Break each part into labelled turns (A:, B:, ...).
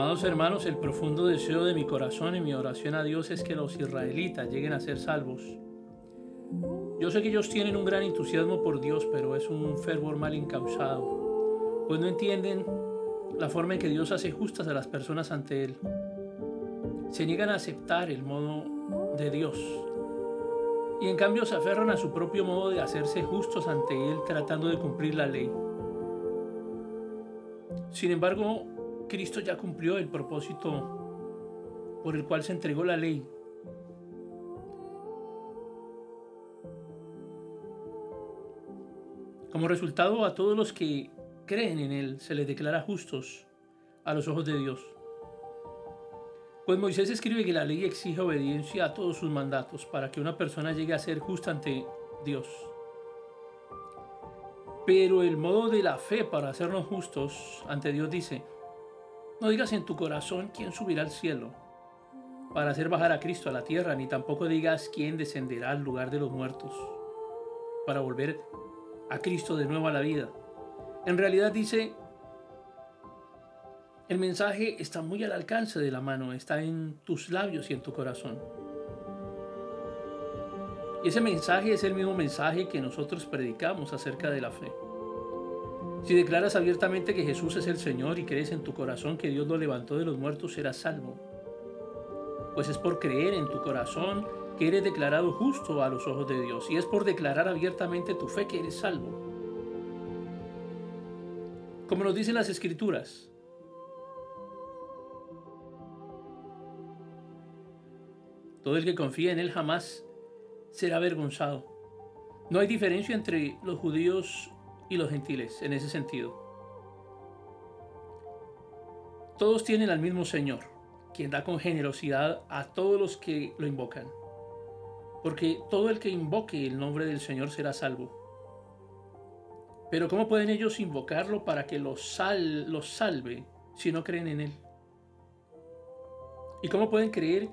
A: Amados hermanos, el profundo deseo de mi corazón y mi oración a Dios es que los israelitas lleguen a ser salvos. Yo sé que ellos tienen un gran entusiasmo por Dios, pero es un fervor mal encausado, pues no entienden la forma en que Dios hace justas a las personas ante Él. Se niegan a aceptar el modo de Dios y en cambio se aferran a su propio modo de hacerse justos ante Él tratando de cumplir la ley. Sin embargo, Cristo ya cumplió el propósito por el cual se entregó la ley. Como resultado, a todos los que creen en Él se les declara justos a los ojos de Dios. Pues Moisés escribe que la ley exige obediencia a todos sus mandatos para que una persona llegue a ser justa ante Dios. Pero el modo de la fe para hacernos justos ante Dios dice, no digas en tu corazón quién subirá al cielo para hacer bajar a Cristo a la tierra, ni tampoco digas quién descenderá al lugar de los muertos para volver a Cristo de nuevo a la vida. En realidad dice, el mensaje está muy al alcance de la mano, está en tus labios y en tu corazón. Y ese mensaje es el mismo mensaje que nosotros predicamos acerca de la fe. Si declaras abiertamente que Jesús es el Señor y crees en tu corazón que Dios lo levantó de los muertos, serás salvo. Pues es por creer en tu corazón que eres declarado justo a los ojos de Dios y es por declarar abiertamente tu fe que eres salvo. Como nos dicen las escrituras, todo el que confía en Él jamás será avergonzado. No hay diferencia entre los judíos y los gentiles en ese sentido. Todos tienen al mismo Señor, quien da con generosidad a todos los que lo invocan. Porque todo el que invoque el nombre del Señor será salvo. Pero ¿cómo pueden ellos invocarlo para que los, sal, los salve si no creen en Él? ¿Y cómo pueden creer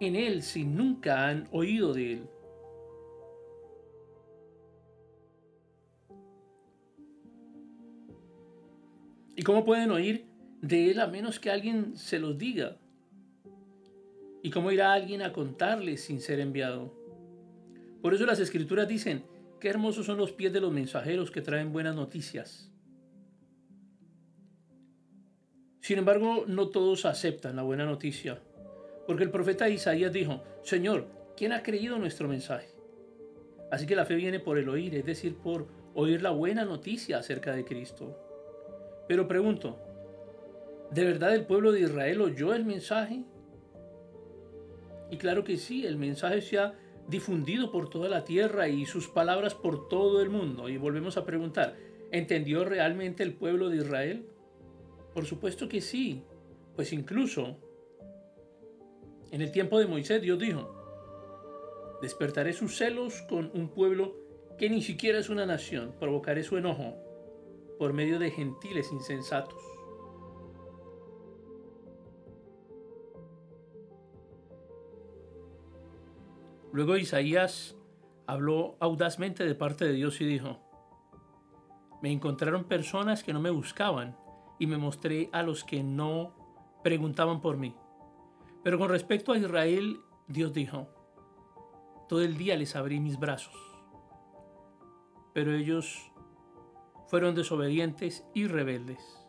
A: en Él si nunca han oído de Él? ¿Y cómo pueden oír de Él a menos que alguien se los diga? ¿Y cómo irá alguien a contarles sin ser enviado? Por eso las escrituras dicen, qué hermosos son los pies de los mensajeros que traen buenas noticias. Sin embargo, no todos aceptan la buena noticia, porque el profeta Isaías dijo, Señor, ¿quién ha creído nuestro mensaje? Así que la fe viene por el oír, es decir, por oír la buena noticia acerca de Cristo. Pero pregunto, ¿de verdad el pueblo de Israel oyó el mensaje? Y claro que sí, el mensaje se ha difundido por toda la tierra y sus palabras por todo el mundo. Y volvemos a preguntar, ¿entendió realmente el pueblo de Israel? Por supuesto que sí, pues incluso en el tiempo de Moisés Dios dijo, despertaré sus celos con un pueblo que ni siquiera es una nación, provocaré su enojo por medio de gentiles insensatos. Luego Isaías habló audazmente de parte de Dios y dijo, me encontraron personas que no me buscaban y me mostré a los que no preguntaban por mí. Pero con respecto a Israel, Dios dijo, todo el día les abrí mis brazos, pero ellos fueron desobedientes y rebeldes.